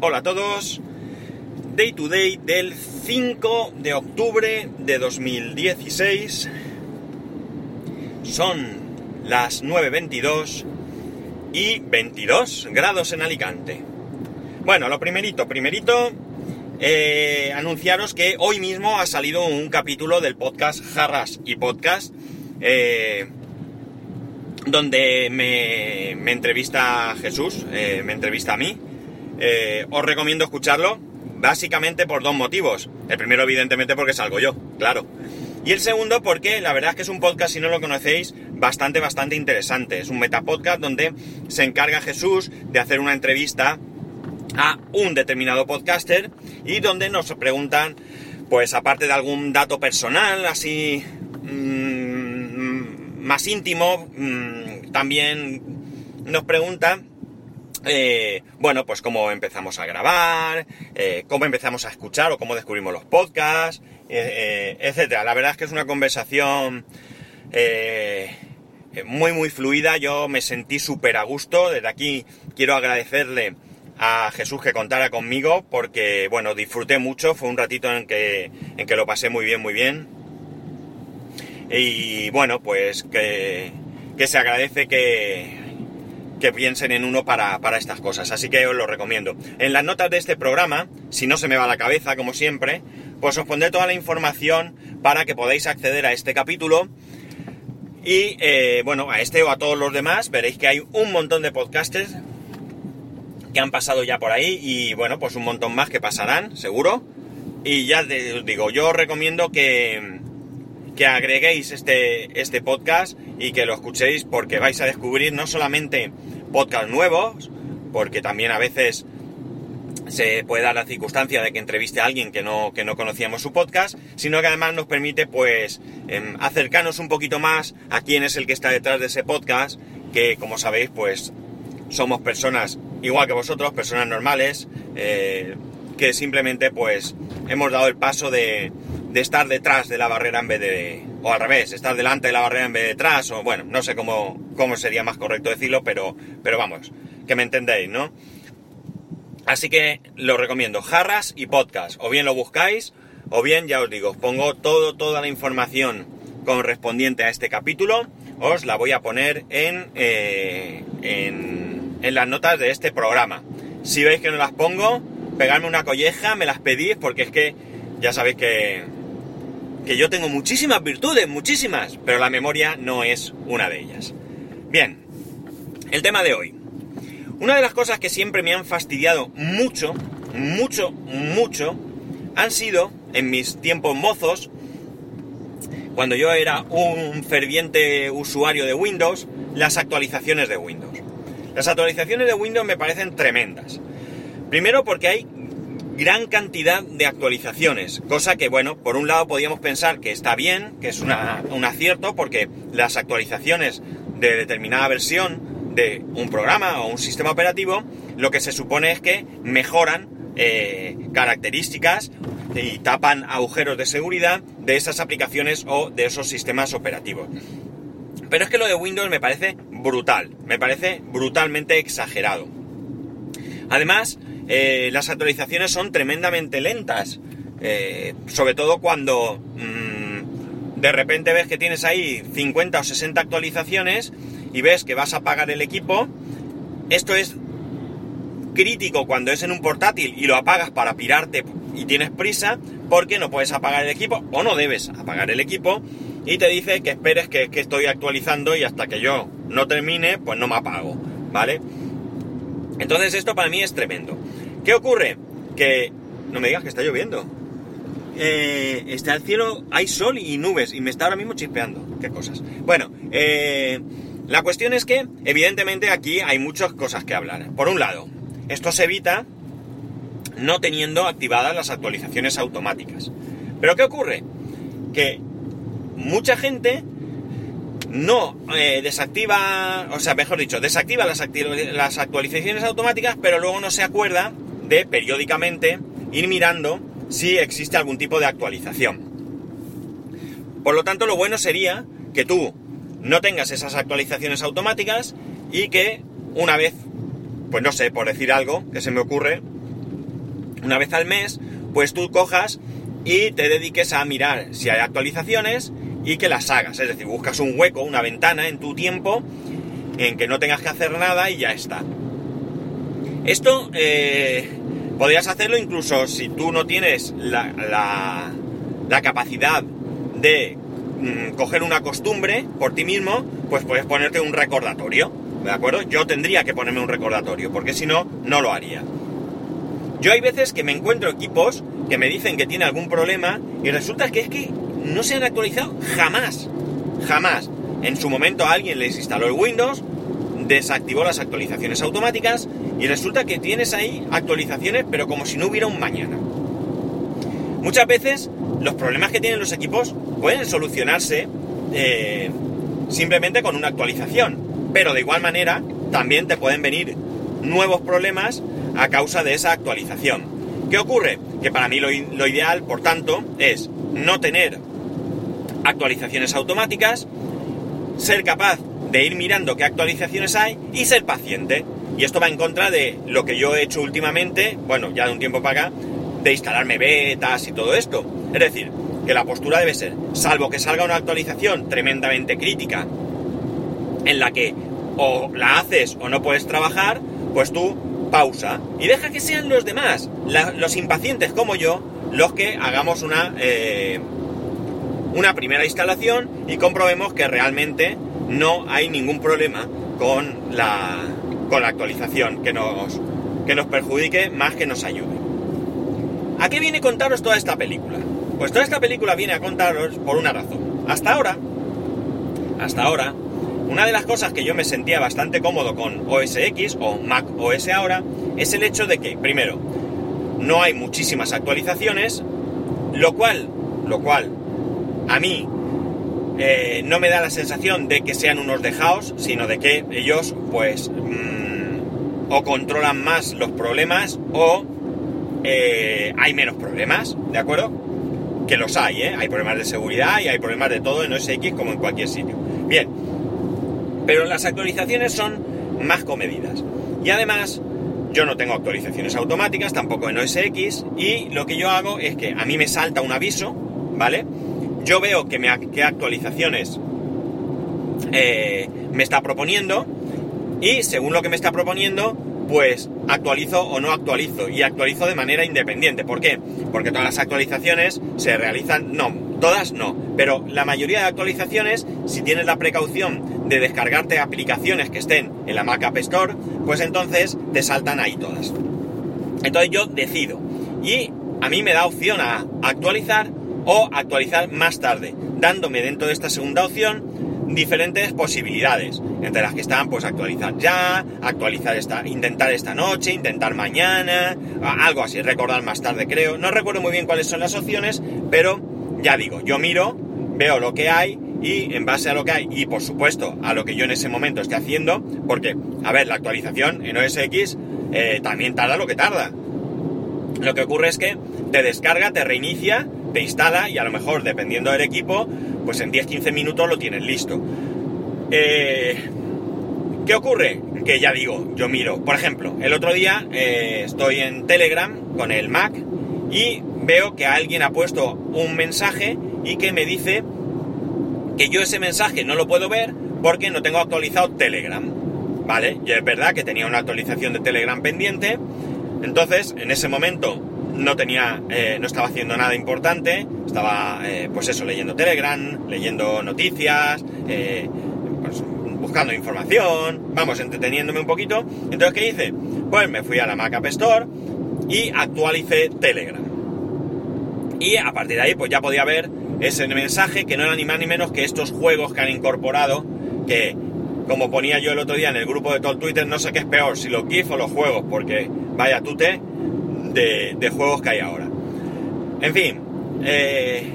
Hola a todos. Day to day del 5 de octubre de 2016. Son las 9.22 y 22 grados en Alicante. Bueno, lo primerito, primerito, eh, anunciaros que hoy mismo ha salido un capítulo del podcast Jarras y Podcast. Eh, donde me, entrevista Jesús, eh, me entrevista a mí. Eh, os recomiendo escucharlo, básicamente por dos motivos. El primero, evidentemente, porque salgo yo, claro. Y el segundo, porque la verdad es que es un podcast, si no lo conocéis, bastante, bastante interesante. Es un metapodcast donde se encarga Jesús de hacer una entrevista a un determinado podcaster y donde nos preguntan, pues aparte de algún dato personal, así mmm, más íntimo, mmm, también nos preguntan eh, bueno, pues cómo empezamos a grabar, eh, cómo empezamos a escuchar o cómo descubrimos los podcasts, eh, etcétera. La verdad es que es una conversación muy, muy fluida. Yo me sentí súper a gusto. Desde aquí quiero agradecerle a Jesús que contara conmigo porque, bueno, disfruté mucho. Fue un ratito en que, en que lo pasé muy bien, muy bien. Y bueno, pues que, que se agradece que, que piensen en uno para, para, estas cosas. Así que os lo recomiendo. En las notas de este programa, si no se me va la cabeza, como siempre, pues os pondré toda la información para que podáis acceder a este capítulo. Y eh, bueno, a este o a todos los demás, veréis que hay un montón de podcasters que han pasado ya por ahí y bueno, pues un montón más que pasarán, seguro. Y ya os digo, yo os recomiendo que, que agreguéis este, este podcast y que lo escuchéis porque vais a descubrir no solamente podcasts nuevos, porque también a veces se puede dar la circunstancia de que entreviste a alguien que no, que no conocíamos su podcast, sino que además nos permite pues eh, acercarnos un poquito más a quién es el que está detrás de ese podcast, que como sabéis pues somos personas igual que vosotros, personas normales, eh, que simplemente pues hemos dado el paso de, de estar detrás de la barrera en vez de... o al revés, estar delante de la barrera en vez de detrás, o bueno, no sé cómo, cómo sería más correcto decirlo, pero, pero vamos, que me entendéis, ¿no? Así que lo recomiendo, jarras y podcast, o bien lo buscáis, o bien, ya os digo, os pongo todo, toda la información correspondiente a este capítulo, os la voy a poner en, eh, en, en las notas de este programa. Si veis que no las pongo, pegadme una colleja, me las pedís, porque es que ya sabéis que, que yo tengo muchísimas virtudes, muchísimas, pero la memoria no es una de ellas. Bien, el tema de hoy. Una de las cosas que siempre me han fastidiado mucho, mucho, mucho, han sido, en mis tiempos mozos, cuando yo era un ferviente usuario de Windows, las actualizaciones de Windows. Las actualizaciones de Windows me parecen tremendas. Primero porque hay gran cantidad de actualizaciones, cosa que, bueno, por un lado podríamos pensar que está bien, que es una, un acierto, porque las actualizaciones de determinada versión de un programa o un sistema operativo, lo que se supone es que mejoran eh, características y tapan agujeros de seguridad de esas aplicaciones o de esos sistemas operativos. Pero es que lo de Windows me parece brutal, me parece brutalmente exagerado. Además, eh, las actualizaciones son tremendamente lentas, eh, sobre todo cuando mmm, de repente ves que tienes ahí 50 o 60 actualizaciones y ves que vas a apagar el equipo. Esto es crítico cuando es en un portátil y lo apagas para pirarte y tienes prisa porque no puedes apagar el equipo o no debes apagar el equipo y te dice que esperes que, que estoy actualizando y hasta que yo no termine pues no me apago, ¿vale? Entonces esto para mí es tremendo. ¿Qué ocurre? Que no me digas que está lloviendo. Eh, está el cielo, hay sol y nubes y me está ahora mismo chispeando. Qué cosas. Bueno, eh, la cuestión es que evidentemente aquí hay muchas cosas que hablar. Por un lado, esto se evita no teniendo activadas las actualizaciones automáticas. Pero ¿qué ocurre? Que mucha gente no eh, desactiva, o sea, mejor dicho, desactiva las, las, actualizaciones automáticas, pero luego no se acuerda de periódicamente ir mirando si existe algún tipo de actualización. Por lo tanto, lo bueno sería que tú no tengas esas actualizaciones automáticas y que una vez, pues no sé, por decir algo que se me ocurre, una vez al mes, pues tú cojas y te dediques a mirar si hay actualizaciones y que las hagas. Es decir, buscas un hueco, una ventana en tu tiempo en que no tengas que hacer nada y ya está. Esto eh, podrías hacerlo incluso si tú no tienes la, capacidad de mm, coger una costumbre por ti mismo, pues puedes ponerte un recordatorio. ¿De acuerdo? Yo tendría que ponerme un recordatorio, porque si no, no lo haría. Yo hay veces que me encuentro equipos que me dicen que tiene algún problema y resulta que es que no se han actualizado jamás. Jamás. En su momento alguien les instaló el Windows, desactivó las actualizaciones automáticas y resulta que tienes ahí actualizaciones pero como si no hubiera un mañana. Muchas veces los problemas que tienen los equipos pueden solucionarse eh, simplemente con una actualización, pero de igual manera también te pueden venir nuevos problemas a causa de esa actualización. ¿Qué ocurre? Que para mí lo, lo ideal, por tanto, es no tener actualizaciones automáticas, ser capaz de ir mirando qué actualizaciones hay y ser paciente. Y esto va en contra de lo que yo he hecho últimamente, bueno, ya de un tiempo para acá, de instalarme betas y todo esto. Es decir, que la postura debe ser, salvo que salga una actualización tremendamente crítica, en la que o la haces o no puedes trabajar, pues tú pausa y deja que sean los demás, los impacientes como yo, los que hagamos una, eh, una primera instalación y comprobemos que realmente no hay ningún problema con la, con la actualización que nos, que nos perjudique más que nos ayude. ¿A qué viene contaros toda esta película? Pues toda esta película viene a contaros por una razón. Hasta ahora, hasta ahora, una de las cosas que yo me sentía bastante cómodo con OS X o Mac OS ahora es el hecho de que, primero, no hay muchísimas actualizaciones, lo cual, lo cual, a mí eh, no me da la sensación de que sean unos dejados, sino de que ellos, pues, mm, o controlan más los problemas o eh, hay menos problemas, ¿de acuerdo? Que los hay, ¿eh? Hay problemas de seguridad y hay problemas de todo en OS X como en cualquier sitio. Bien, pero las actualizaciones son más comedidas. Y además, yo no tengo actualizaciones automáticas, tampoco en OS X, y lo que yo hago es que a mí me salta un aviso, ¿vale? yo veo que me, qué actualizaciones eh, me está proponiendo y según lo que me está proponiendo, pues actualizo o no actualizo y actualizo de manera independiente. ¿Por qué? Porque todas las actualizaciones se realizan, no, todas no, pero la mayoría de actualizaciones, si tienes la precaución de descargarte aplicaciones que estén en la Mac App Store, pues entonces te saltan ahí todas. Entonces yo decido y a mí me da opción a actualizar o actualizar más tarde, dándome dentro de esta segunda opción diferentes posibilidades, entre las que están pues actualizar ya, actualizar esta, intentar esta noche, intentar mañana, algo así, recordar más tarde creo, no recuerdo muy bien cuáles son las opciones, pero ya digo, yo miro, veo lo que hay y en base a lo que hay y por supuesto a lo que yo en ese momento esté haciendo, porque, a ver, la actualización en OS X eh, también tarda lo que tarda. Lo que ocurre es que te descarga, te reinicia te instala y a lo mejor, dependiendo del equipo, pues en 10-15 minutos lo tienes listo. Eh, ¿Qué ocurre? Que ya digo, yo miro, por ejemplo, el otro día eh, estoy en Telegram con el Mac y veo que alguien ha puesto un mensaje y que me dice que yo ese mensaje no lo puedo ver porque no tengo actualizado Telegram. ¿Vale? Y es verdad que tenía una actualización de Telegram pendiente. Entonces, en ese momento no tenía, eh, no estaba haciendo nada importante, estaba, eh, pues eso, leyendo Telegram, leyendo noticias, eh, pues buscando información, vamos, entreteniéndome un poquito. Entonces, ¿qué hice? Pues me fui a la Mac App Store y actualicé Telegram. Y a partir de ahí, pues ya podía ver ese mensaje que no era ni más ni menos que estos juegos que han incorporado, que como ponía yo el otro día en el grupo de todo Twitter, no sé qué es peor, si los GIF o los juegos, porque vaya tute, de, juegos que hay ahora. En fin, eh,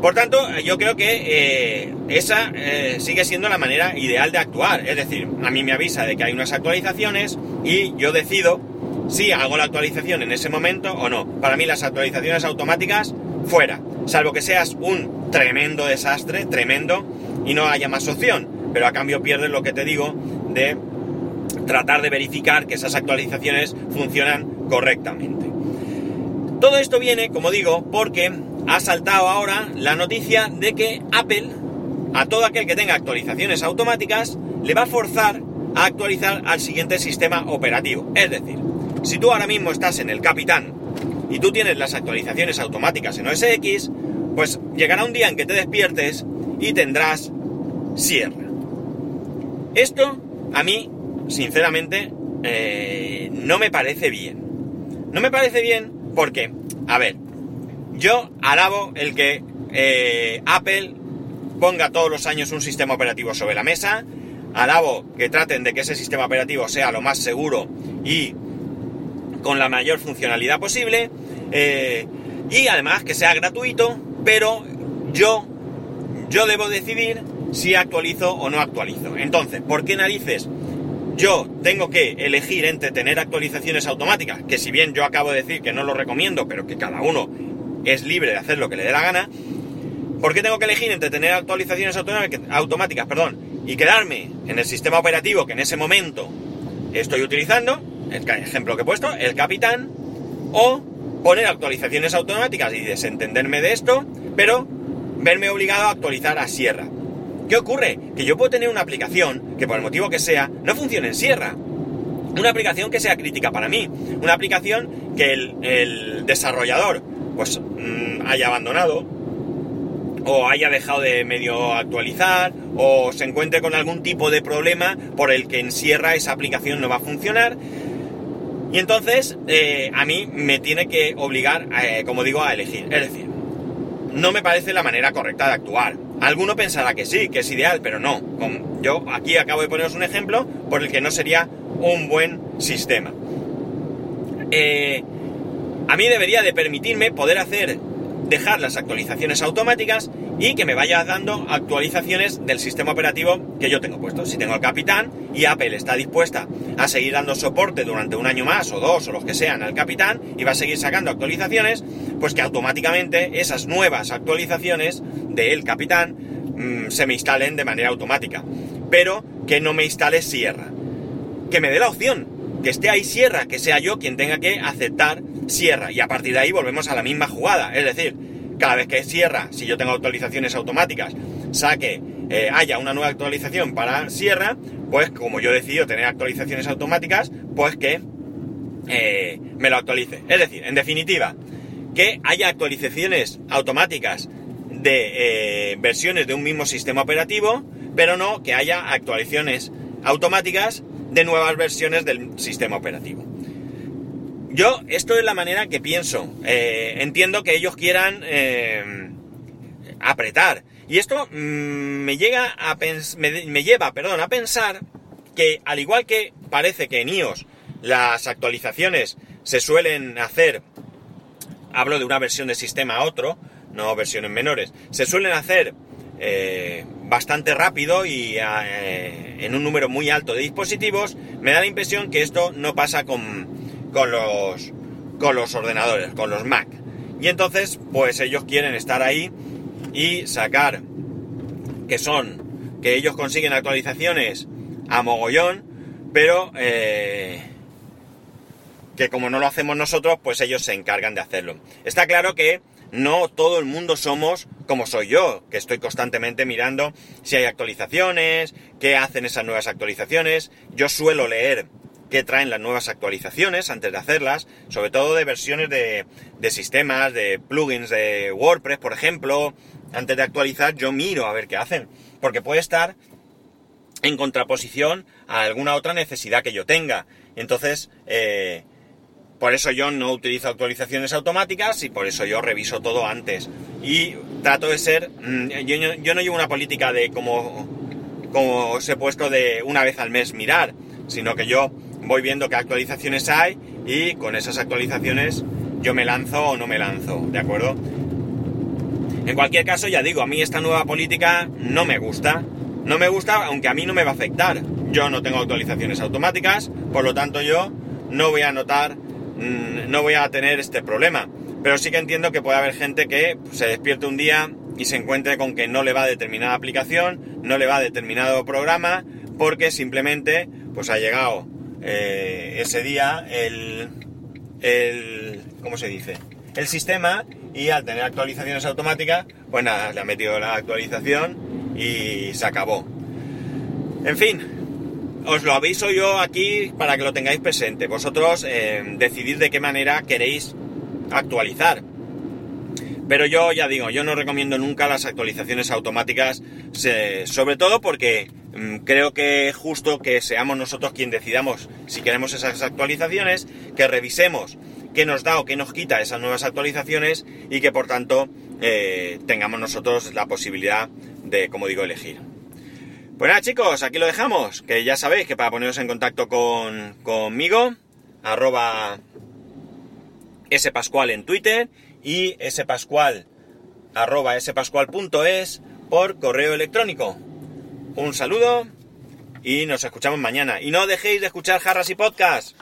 por tanto, yo creo que eh, esa eh, sigue siendo la manera ideal de actuar. Es decir, a mí me avisa de que hay unas actualizaciones y yo decido si hago la actualización en ese momento o no. Para mí las actualizaciones automáticas, fuera. Salvo que seas un tremendo desastre, tremendo, y no haya más opción. Pero a cambio pierdes lo que te digo de tratar de verificar que esas actualizaciones funcionan correctamente. Todo esto viene, como digo, porque ha saltado ahora la noticia de que Apple, a todo aquel que tenga actualizaciones automáticas, le va a forzar a actualizar al siguiente sistema operativo. Es decir, si tú ahora mismo estás en el Capitán y tú tienes las actualizaciones automáticas en OS X, pues llegará un día en que te despiertes y tendrás Sierra. Esto a mí, sinceramente, eh, no me parece bien. No me parece bien porque, a ver, yo alabo el que eh, Apple ponga todos los años un sistema operativo sobre la mesa, alabo que traten de que ese sistema operativo sea lo más seguro y con la mayor funcionalidad posible, eh, y además que sea gratuito, pero yo, yo debo decidir si actualizo o no actualizo. Entonces, ¿por qué narices yo tengo que elegir entre tener actualizaciones automáticas, que si bien yo acabo de decir que no lo recomiendo, pero que cada uno es libre de hacer lo que le dé la gana, ¿por qué tengo que elegir entre tener actualizaciones automáticas perdón, y quedarme en el sistema operativo que en ese momento estoy utilizando, el ejemplo que he puesto, el capitán, o poner actualizaciones automáticas y desentenderme de esto, pero verme obligado a actualizar a Sierra? ¿Qué ocurre? Que yo puedo tener una aplicación que por el motivo que sea no funcione en Sierra. Una aplicación que sea crítica para mí. Una aplicación que el, desarrollador pues mm, haya abandonado o haya dejado de medio actualizar o se encuentre con algún tipo de problema por el que en Sierra esa aplicación no va a funcionar. Y entonces eh, a mí me tiene que obligar, eh, como digo, a elegir. Es decir, no me parece la manera correcta de actuar. Alguno pensará que sí, que es ideal, pero no. Yo aquí acabo de poneros un ejemplo por el que no sería un buen sistema. Eh, a mí debería de permitirme poder hacer, dejar las actualizaciones automáticas y que me vaya dando actualizaciones del sistema operativo que yo tengo puesto. Si tengo el Capitán y Apple está dispuesta a seguir dando soporte durante un año más o dos o los que sean al Capitán y va a seguir sacando actualizaciones, pues que automáticamente esas nuevas actualizaciones del Capitán mm, se me instalen de manera automática. Pero que no me instale Sierra. Que me dé la opción, que esté ahí Sierra, que sea yo quien tenga que aceptar Sierra. Y a partir de ahí volvemos a la misma jugada. Es decir, cada vez que Sierra, si yo tengo actualizaciones automáticas, saque, eh, haya una nueva actualización para Sierra, pues como yo decido tener actualizaciones automáticas, pues que eh, me lo actualice. Es decir, en definitiva, que haya actualizaciones automáticas de eh, versiones de un mismo sistema operativo, pero no que haya actualizaciones automáticas de nuevas versiones del sistema operativo. Yo, esto es la manera que pienso. Eh, entiendo que ellos quieran eh, apretar. Y esto mm, me llega a me, lleva, perdón, a pensar que al igual que parece que en iOS las actualizaciones se suelen hacer, hablo de una versión de sistema a otro, no versiones menores, se suelen hacer eh, bastante rápido y en un número muy alto de dispositivos, me da la impresión que esto no pasa con, con los, con los ordenadores, con los Mac. Y entonces, pues ellos quieren estar ahí y sacar que son, que ellos consiguen actualizaciones a mogollón, pero eh, que como no lo hacemos nosotros, pues ellos se encargan de hacerlo. Está claro que no todo el mundo somos como soy yo, que estoy constantemente mirando si hay actualizaciones, qué hacen esas nuevas actualizaciones. Yo suelo leer que traen las nuevas actualizaciones antes de hacerlas, sobre todo de versiones de, sistemas, de plugins de WordPress, por ejemplo. Antes de actualizar yo miro a ver qué hacen, porque puede estar en contraposición a alguna otra necesidad que yo tenga. Entonces, eh, por eso yo no utilizo actualizaciones automáticas y por eso yo reviso todo antes. Y trato de ser, mm, yo, yo no llevo una política de como, como os he puesto de una vez al mes mirar, sino que yo voy viendo qué actualizaciones hay y con esas actualizaciones yo me lanzo o no me lanzo, ¿de acuerdo? En cualquier caso, ya digo, a mí esta nueva política no me gusta. No me gusta, aunque a mí no me va a afectar. Yo no tengo actualizaciones automáticas, por lo tanto yo no voy a notar, mm, no voy a tener este problema. Pero sí que entiendo que puede haber gente que se despierte un día y se encuentre con que no le va determinada aplicación, no le va a determinado programa, porque simplemente pues ha llegado eh, ese día el, el, ¿cómo se dice? el sistema y al tener actualizaciones automáticas, pues nada, le ha metido la actualización y se acabó. En fin, os lo aviso yo aquí para que lo tengáis presente. Vosotros eh, decidid de qué manera queréis actualizar. Pero yo ya digo, yo no recomiendo nunca las actualizaciones automáticas, sobre todo porque creo que es justo que seamos nosotros quien decidamos si queremos esas actualizaciones, que revisemos qué nos da o qué nos quita esas nuevas actualizaciones y que por tanto eh, tengamos nosotros la posibilidad de, como digo, elegir. Pues nada chicos, aquí lo dejamos, que ya sabéis que para poneros en contacto con, conmigo, arroba spascual en Twitter y spascual arroba spascual.es por correo electrónico. Un saludo y nos escuchamos mañana. Y no dejéis de escuchar Jarras y Podcast.